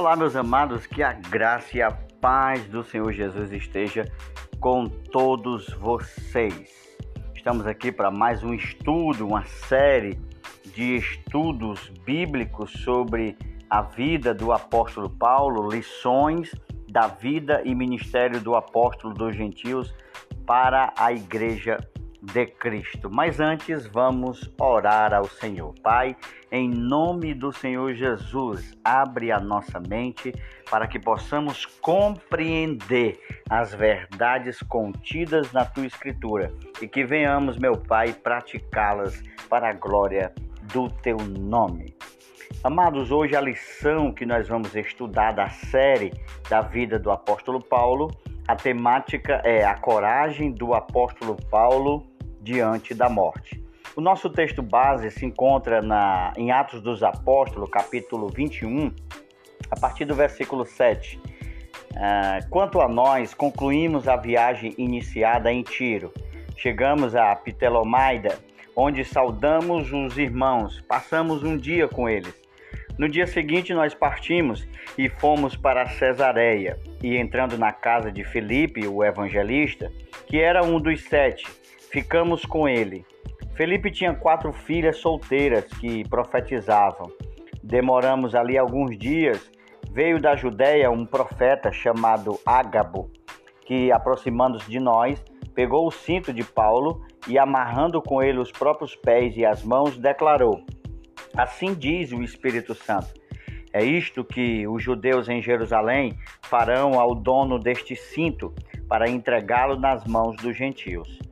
Olá, meus amados, que a graça e a paz do Senhor Jesus esteja com todos vocês. Estamos aqui para mais um estudo, uma série de estudos bíblicos sobre a vida do apóstolo Paulo, lições da vida e ministério do apóstolo dos gentios para a igreja de Cristo. Mas antes, vamos orar ao Senhor. Pai, em nome do Senhor Jesus, abre a nossa mente para que possamos compreender as verdades contidas na tua Escritura e que venhamos, meu Pai, praticá-las para a glória do teu nome. Amados, hoje a lição que nós vamos estudar da série da vida do apóstolo Paulo, a temática é a coragem do apóstolo Paulo diante da morte. O nosso texto base se encontra na, em Atos dos Apóstolos, capítulo 21, a partir do versículo 7. Ah, quanto a nós, concluímos a viagem iniciada em Tiro. Chegamos a Ptelomaida, onde saudamos os irmãos, passamos um dia com eles. No dia seguinte, nós partimos e fomos para Cesareia. E entrando na casa de Felipe, o evangelista, que era um dos sete, ficamos com ele. Felipe tinha quatro filhas solteiras que profetizavam. Demoramos ali alguns dias. Veio da Judéia um profeta chamado Ágabo, que, aproximando-se de nós, pegou o cinto de Paulo e, amarrando com ele os próprios pés e as mãos, declarou: Assim diz o Espírito Santo. É isto que os judeus em Jerusalém farão ao dono deste cinto para entregá-lo nas mãos dos gentios.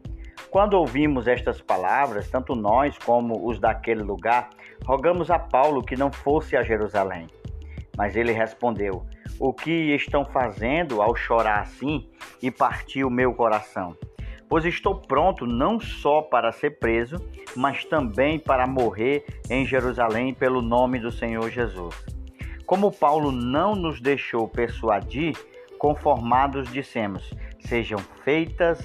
Quando ouvimos estas palavras, tanto nós como os daquele lugar, rogamos a Paulo que não fosse a Jerusalém. Mas ele respondeu: O que estão fazendo ao chorar assim e partir o meu coração? Pois estou pronto não só para ser preso, mas também para morrer em Jerusalém pelo nome do Senhor Jesus. Como Paulo não nos deixou persuadir, conformados dissemos: Sejam feitas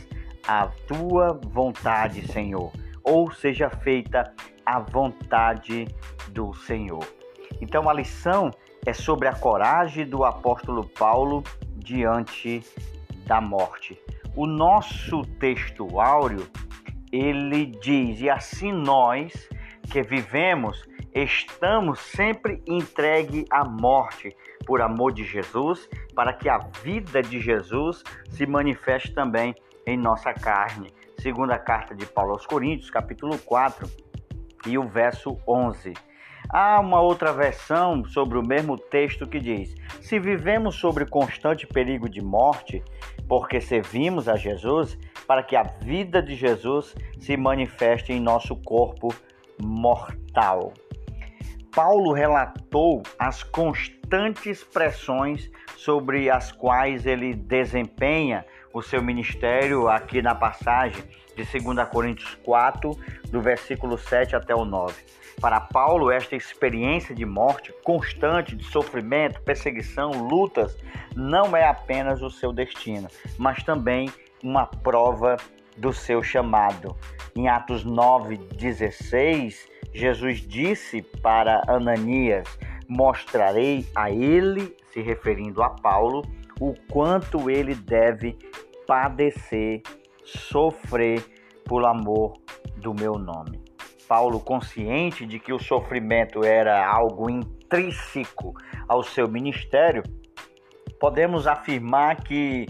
a tua vontade, Senhor, ou seja feita a vontade do Senhor. Então a lição é sobre a coragem do apóstolo Paulo diante da morte. O nosso texto áureo, ele diz: "E assim nós que vivemos estamos sempre entregue à morte por amor de Jesus, para que a vida de Jesus se manifeste também em nossa carne. Segunda carta de Paulo aos Coríntios, capítulo 4 e o verso 11. Há uma outra versão sobre o mesmo texto que diz: Se vivemos sobre constante perigo de morte, porque servimos a Jesus, para que a vida de Jesus se manifeste em nosso corpo mortal. Paulo relatou as constantes pressões sobre as quais ele desempenha o seu ministério aqui na passagem de 2 Coríntios 4, do versículo 7 até o 9. Para Paulo, esta experiência de morte constante, de sofrimento, perseguição, lutas, não é apenas o seu destino, mas também uma prova do seu chamado. Em Atos 9, 16, Jesus disse para Ananias: Mostrarei a ele, se referindo a Paulo, o quanto ele deve padecer, sofrer por amor do meu nome. Paulo, consciente de que o sofrimento era algo intrínseco ao seu ministério, podemos afirmar que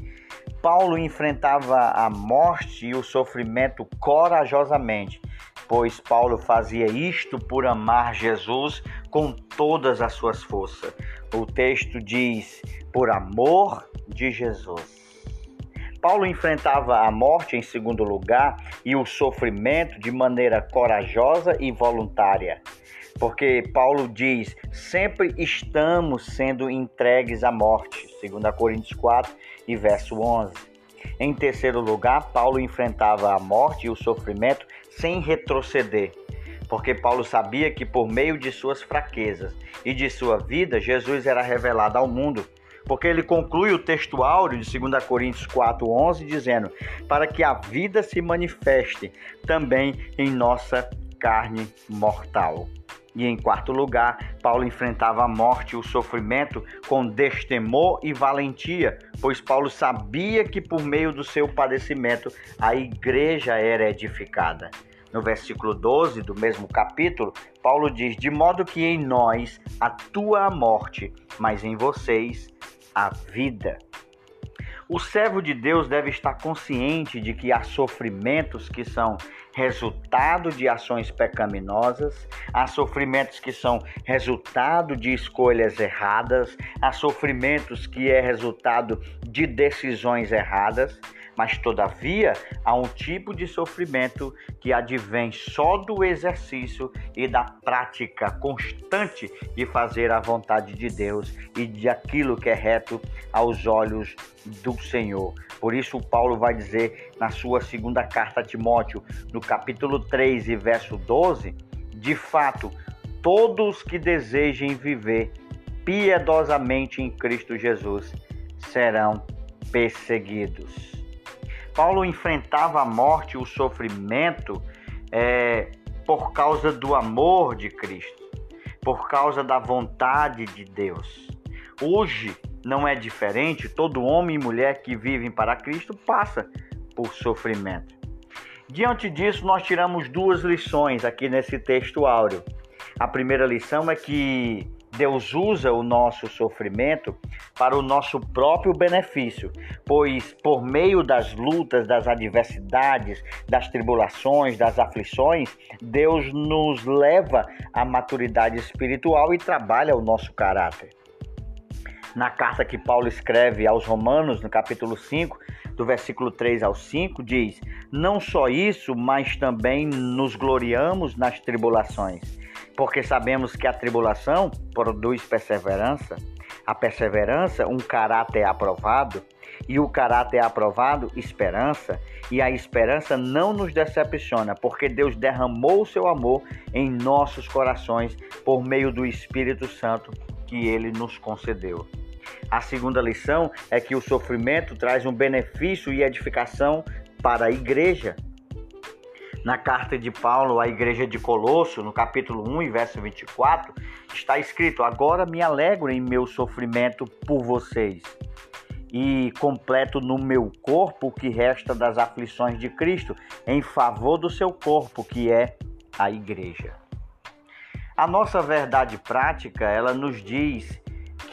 Paulo enfrentava a morte e o sofrimento corajosamente, pois Paulo fazia isto por amar Jesus com todas as suas forças. O texto diz: por amor de Jesus. Paulo enfrentava a morte em segundo lugar e o sofrimento de maneira corajosa e voluntária. Porque Paulo diz: sempre estamos sendo entregues à morte, 2 Coríntios 4 e verso 11. Em terceiro lugar, Paulo enfrentava a morte e o sofrimento sem retroceder, porque Paulo sabia que por meio de suas fraquezas e de sua vida, Jesus era revelado ao mundo porque ele conclui o texto áureo de 2 Coríntios 4:11 dizendo: "Para que a vida se manifeste também em nossa carne mortal". E em quarto lugar, Paulo enfrentava a morte e o sofrimento com destemor e valentia, pois Paulo sabia que por meio do seu padecimento a igreja era edificada. No versículo 12 do mesmo capítulo, Paulo diz: De modo que em nós atua a morte, mas em vocês a vida. O servo de Deus deve estar consciente de que há sofrimentos que são resultado de ações pecaminosas, há sofrimentos que são resultado de escolhas erradas, há sofrimentos que é resultado de decisões erradas mas todavia há um tipo de sofrimento que advém só do exercício e da prática constante de fazer a vontade de Deus e de aquilo que é reto aos olhos do Senhor. Por isso Paulo vai dizer na sua segunda carta a Timóteo, no capítulo 3 e verso 12, de fato, todos que desejem viver piedosamente em Cristo Jesus serão perseguidos. Paulo enfrentava a morte e o sofrimento é, por causa do amor de Cristo, por causa da vontade de Deus. Hoje não é diferente, todo homem e mulher que vivem para Cristo passa por sofrimento. Diante disso, nós tiramos duas lições aqui nesse texto áureo. A primeira lição é que Deus usa o nosso sofrimento para o nosso próprio benefício, pois por meio das lutas, das adversidades, das tribulações, das aflições, Deus nos leva à maturidade espiritual e trabalha o nosso caráter. Na carta que Paulo escreve aos Romanos, no capítulo 5, do versículo 3 ao 5, diz: Não só isso, mas também nos gloriamos nas tribulações porque sabemos que a tribulação produz perseverança, a perseverança, um caráter aprovado, e o caráter aprovado, esperança, e a esperança não nos decepciona, porque Deus derramou o seu amor em nossos corações por meio do Espírito Santo que ele nos concedeu. A segunda lição é que o sofrimento traz um benefício e edificação para a igreja na carta de Paulo à igreja de Colosso, no capítulo 1 e verso 24, está escrito: Agora me alegro em meu sofrimento por vocês e completo no meu corpo o que resta das aflições de Cristo em favor do seu corpo, que é a igreja. A nossa verdade prática, ela nos diz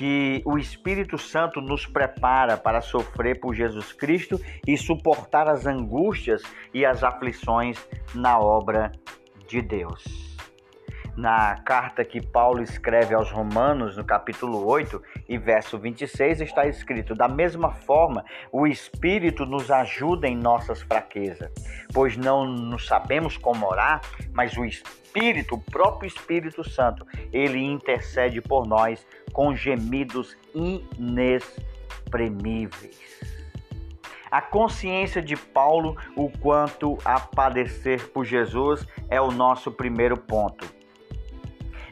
que o Espírito Santo nos prepara para sofrer por Jesus Cristo e suportar as angústias e as aflições na obra de Deus na carta que Paulo escreve aos Romanos, no capítulo 8 e verso 26, está escrito: Da mesma forma, o Espírito nos ajuda em nossas fraquezas, pois não nos sabemos como orar, mas o Espírito, o próprio Espírito Santo, ele intercede por nós com gemidos inexprimíveis. A consciência de Paulo, o quanto a padecer por Jesus, é o nosso primeiro ponto.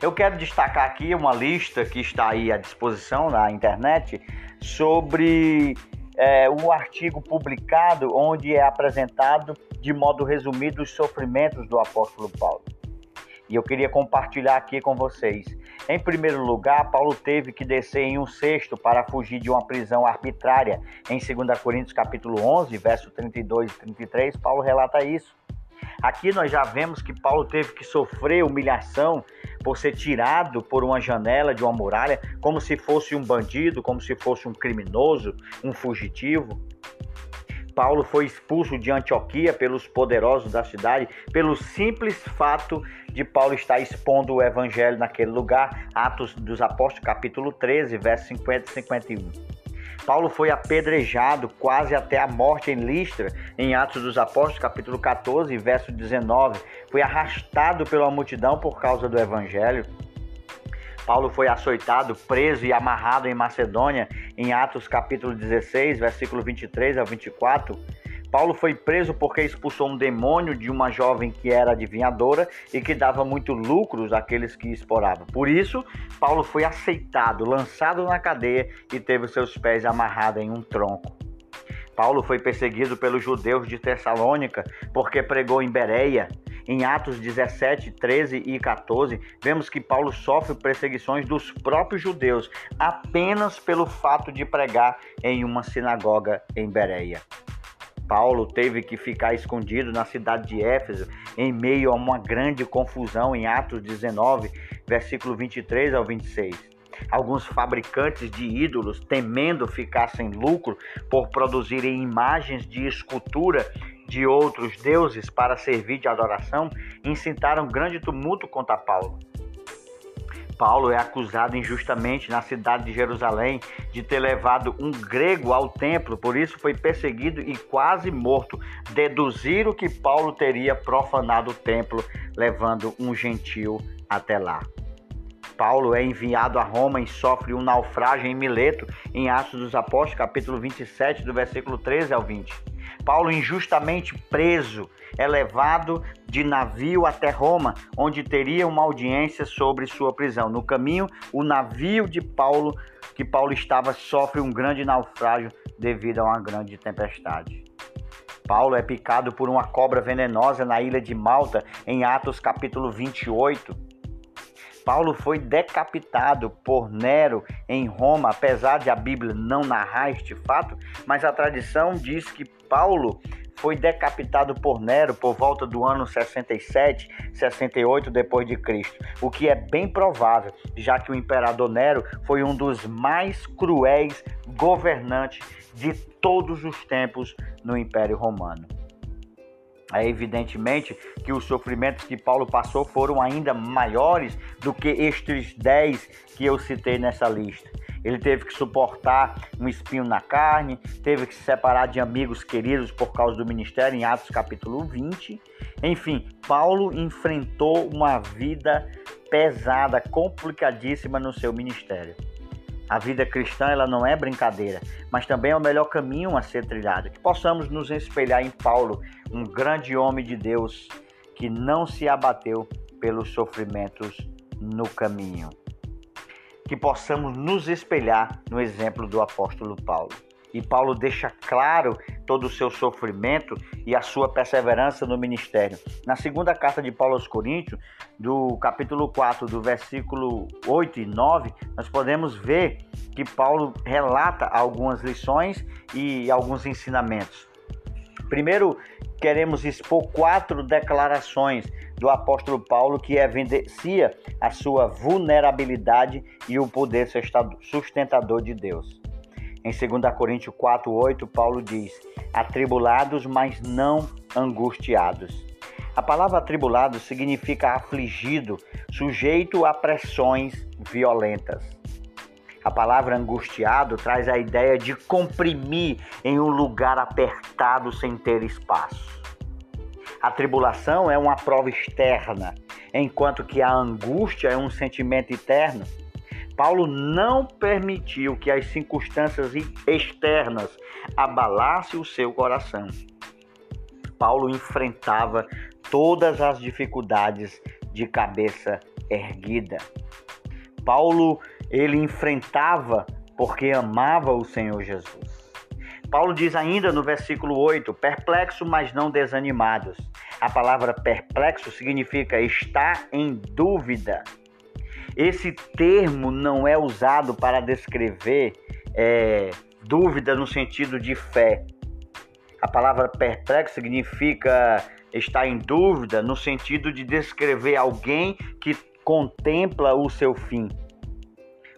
Eu quero destacar aqui uma lista que está aí à disposição na internet sobre é, um artigo publicado onde é apresentado de modo resumido os sofrimentos do apóstolo Paulo. E eu queria compartilhar aqui com vocês. Em primeiro lugar, Paulo teve que descer em um cesto para fugir de uma prisão arbitrária. Em 2 Coríntios capítulo 11, verso 32 e 33, Paulo relata isso. Aqui nós já vemos que Paulo teve que sofrer humilhação por ser tirado por uma janela de uma muralha, como se fosse um bandido, como se fosse um criminoso, um fugitivo. Paulo foi expulso de Antioquia pelos poderosos da cidade, pelo simples fato de Paulo estar expondo o evangelho naquele lugar. Atos dos Apóstolos, capítulo 13, versos 50 e 51. Paulo foi apedrejado quase até a morte em Listra, em Atos dos Apóstolos, capítulo 14, verso 19. Foi arrastado pela multidão por causa do evangelho. Paulo foi açoitado, preso e amarrado em Macedônia, em Atos capítulo 16, versículo 23 a 24. Paulo foi preso porque expulsou um demônio de uma jovem que era adivinhadora e que dava muito lucros àqueles que exploravam. Por isso, Paulo foi aceitado, lançado na cadeia e teve seus pés amarrados em um tronco. Paulo foi perseguido pelos judeus de Tessalônica porque pregou em Bereia em Atos 17, 13 e 14, vemos que Paulo sofre perseguições dos próprios judeus apenas pelo fato de pregar em uma sinagoga em Bereia. Paulo teve que ficar escondido na cidade de Éfeso em meio a uma grande confusão em Atos 19, versículo 23 ao 26. Alguns fabricantes de ídolos, temendo ficar sem lucro por produzirem imagens de escultura de outros deuses para servir de adoração, incitaram grande tumulto contra Paulo. Paulo é acusado injustamente na cidade de Jerusalém de ter levado um grego ao templo, por isso foi perseguido e quase morto. Deduziram que Paulo teria profanado o templo, levando um gentil até lá. Paulo é enviado a Roma e sofre um naufrágio em Mileto, em Atos dos Apóstolos, capítulo 27, do versículo 13 ao 20. Paulo, injustamente preso, é levado de navio até Roma, onde teria uma audiência sobre sua prisão. No caminho, o navio de Paulo, que Paulo estava, sofre um grande naufrágio devido a uma grande tempestade. Paulo é picado por uma cobra venenosa na ilha de Malta, em Atos capítulo 28. Paulo foi decapitado por Nero em Roma, apesar de a Bíblia não narrar este fato, mas a tradição diz que Paulo foi decapitado por Nero por volta do ano 67, 68 depois de Cristo, o que é bem provável, já que o imperador Nero foi um dos mais cruéis governantes de todos os tempos no Império Romano. É evidentemente que os sofrimentos que Paulo passou foram ainda maiores do que estes dez que eu citei nessa lista. Ele teve que suportar um espinho na carne, teve que se separar de amigos queridos por causa do ministério, em Atos capítulo 20. Enfim, Paulo enfrentou uma vida pesada, complicadíssima no seu ministério. A vida cristã ela não é brincadeira, mas também é o melhor caminho a ser trilhado. Que possamos nos espelhar em Paulo, um grande homem de Deus que não se abateu pelos sofrimentos no caminho. Que possamos nos espelhar no exemplo do apóstolo Paulo. E Paulo deixa claro todo o seu sofrimento e a sua perseverança no ministério. Na segunda carta de Paulo aos Coríntios, do capítulo 4, do versículo 8 e 9, nós podemos ver que Paulo relata algumas lições e alguns ensinamentos. Primeiro, queremos expor quatro declarações do apóstolo Paulo que evidencia a sua vulnerabilidade e o poder sustentador de Deus. Em 2 Coríntios 4:8, Paulo diz: "Atribulados, mas não angustiados". A palavra atribulado significa afligido, sujeito a pressões violentas. A palavra angustiado traz a ideia de comprimir em um lugar apertado sem ter espaço. A tribulação é uma prova externa, enquanto que a angústia é um sentimento interno. Paulo não permitiu que as circunstâncias externas abalassem o seu coração. Paulo enfrentava todas as dificuldades de cabeça erguida. Paulo ele enfrentava porque amava o Senhor Jesus. Paulo diz ainda no versículo 8: perplexo, mas não desanimados. A palavra perplexo significa estar em dúvida. Esse termo não é usado para descrever é, dúvida no sentido de fé. A palavra perplexo significa estar em dúvida no sentido de descrever alguém que contempla o seu fim.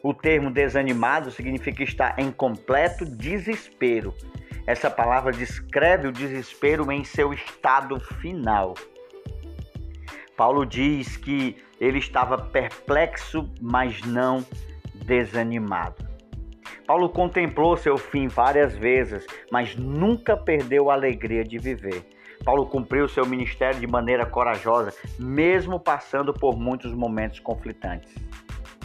O termo desanimado significa estar em completo desespero. Essa palavra descreve o desespero em seu estado final. Paulo diz que ele estava perplexo, mas não desanimado. Paulo contemplou seu fim várias vezes, mas nunca perdeu a alegria de viver. Paulo cumpriu seu ministério de maneira corajosa, mesmo passando por muitos momentos conflitantes.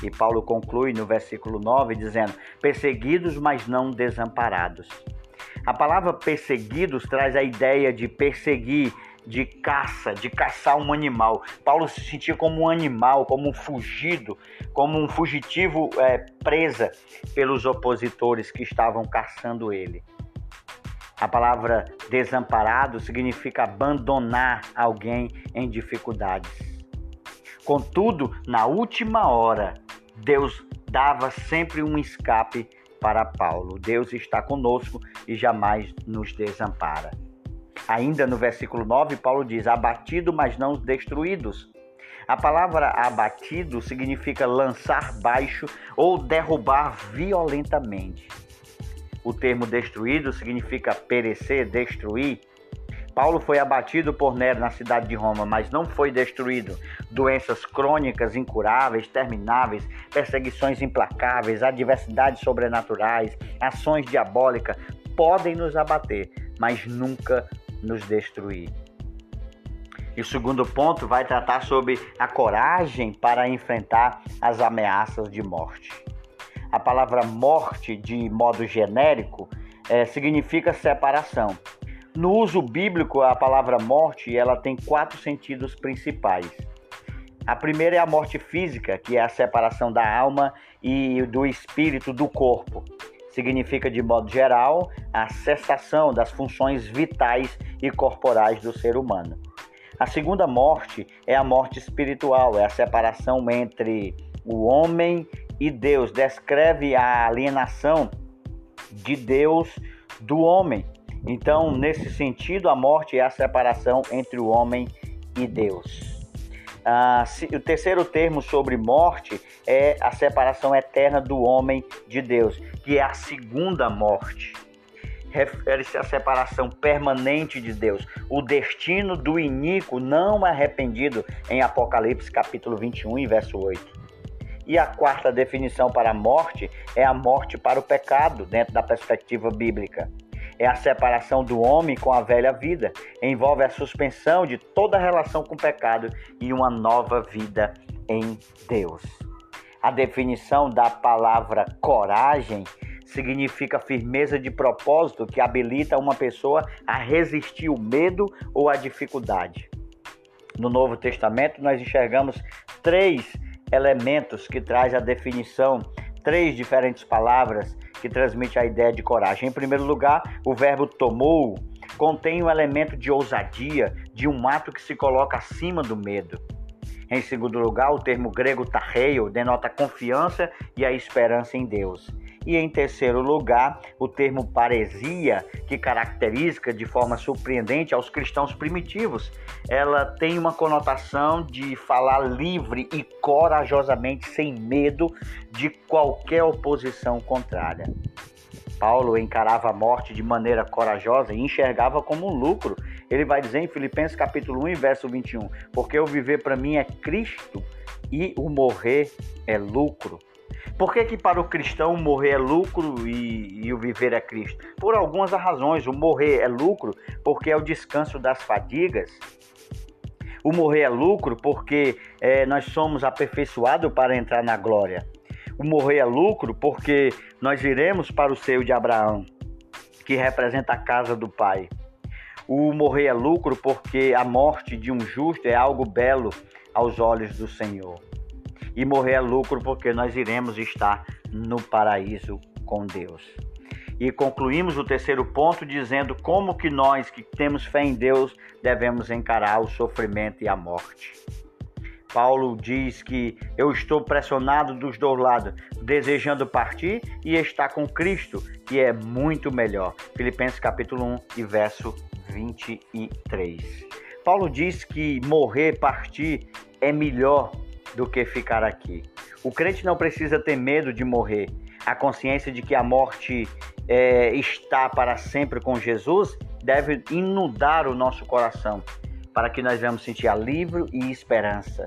E Paulo conclui no versículo 9 dizendo: perseguidos, mas não desamparados. A palavra perseguidos traz a ideia de perseguir, de caça, de caçar um animal. Paulo se sentia como um animal, como um fugido, como um fugitivo é, presa pelos opositores que estavam caçando ele. A palavra desamparado significa abandonar alguém em dificuldades. Contudo, na última hora, Deus dava sempre um escape para Paulo. Deus está conosco e jamais nos desampara. Ainda no versículo 9, Paulo diz: abatido, mas não destruídos. A palavra abatido significa lançar baixo ou derrubar violentamente. O termo destruído significa perecer, destruir. Paulo foi abatido por Nero na cidade de Roma, mas não foi destruído. Doenças crônicas incuráveis, termináveis, perseguições implacáveis, adversidades sobrenaturais, ações diabólicas podem nos abater, mas nunca nos destruir. E o segundo ponto vai tratar sobre a coragem para enfrentar as ameaças de morte. A palavra morte, de modo genérico, é, significa separação. No uso bíblico, a palavra morte ela tem quatro sentidos principais. A primeira é a morte física, que é a separação da alma e do espírito do corpo. Significa, de modo geral, a cessação das funções vitais e corporais do ser humano. A segunda morte é a morte espiritual, é a separação entre o homem e Deus. Descreve a alienação de Deus do homem. Então, nesse sentido, a morte é a separação entre o homem e Deus. Ah, o terceiro termo sobre morte é a separação eterna do homem de Deus, que é a segunda morte. Refere-se à separação permanente de Deus, o destino do iníquo não arrependido, em Apocalipse capítulo 21, verso 8. E a quarta definição para a morte é a morte para o pecado, dentro da perspectiva bíblica é a separação do homem com a velha vida, envolve a suspensão de toda relação com o pecado e uma nova vida em Deus. A definição da palavra coragem significa firmeza de propósito que habilita uma pessoa a resistir o medo ou a dificuldade. No Novo Testamento, nós enxergamos três elementos que traz a definição, três diferentes palavras que transmite a ideia de coragem. Em primeiro lugar, o verbo tomou contém um elemento de ousadia, de um ato que se coloca acima do medo. Em segundo lugar, o termo grego tarreio denota confiança e a esperança em Deus. E em terceiro lugar, o termo paresia, que caracteriza de forma surpreendente aos cristãos primitivos. Ela tem uma conotação de falar livre e corajosamente, sem medo de qualquer oposição contrária. Paulo encarava a morte de maneira corajosa e enxergava como um lucro. Ele vai dizer em Filipenses capítulo 1, verso 21, porque o viver para mim é Cristo e o morrer é lucro. Por que, que para o cristão morrer é lucro e, e, o viver é Cristo? Por algumas razões. O morrer é lucro porque é o descanso das fadigas. O morrer é lucro porque é, nós somos aperfeiçoados para entrar na glória. O morrer é lucro porque nós iremos para o seio de Abraão, que representa a casa do Pai. O morrer é lucro porque a morte de um justo é algo belo aos olhos do Senhor e morrer é lucro porque nós iremos estar no paraíso com Deus. E concluímos o terceiro ponto dizendo como que nós que temos fé em Deus devemos encarar o sofrimento e a morte. Paulo diz que eu estou pressionado dos dois lados, desejando partir e estar com Cristo, que é muito melhor. Filipenses capítulo 1 e verso 23. Paulo diz que morrer, partir é melhor do que ficar aqui. O crente não precisa ter medo de morrer. A consciência de que a morte é, está para sempre com Jesus deve inundar o nosso coração, para que nós venhamos sentir alívio e esperança.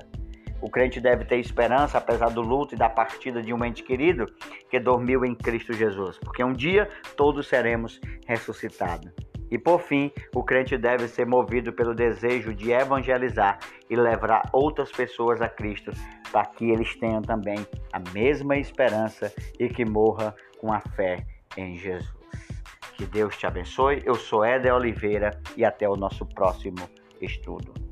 O crente deve ter esperança, apesar do luto e da partida de um ente querido que dormiu em Cristo Jesus, porque um dia todos seremos ressuscitados. E por fim, o crente deve ser movido pelo desejo de evangelizar e levar outras pessoas a Cristo, para que eles tenham também a mesma esperança e que morra com a fé em Jesus. Que Deus te abençoe. Eu sou Éder Oliveira e até o nosso próximo estudo.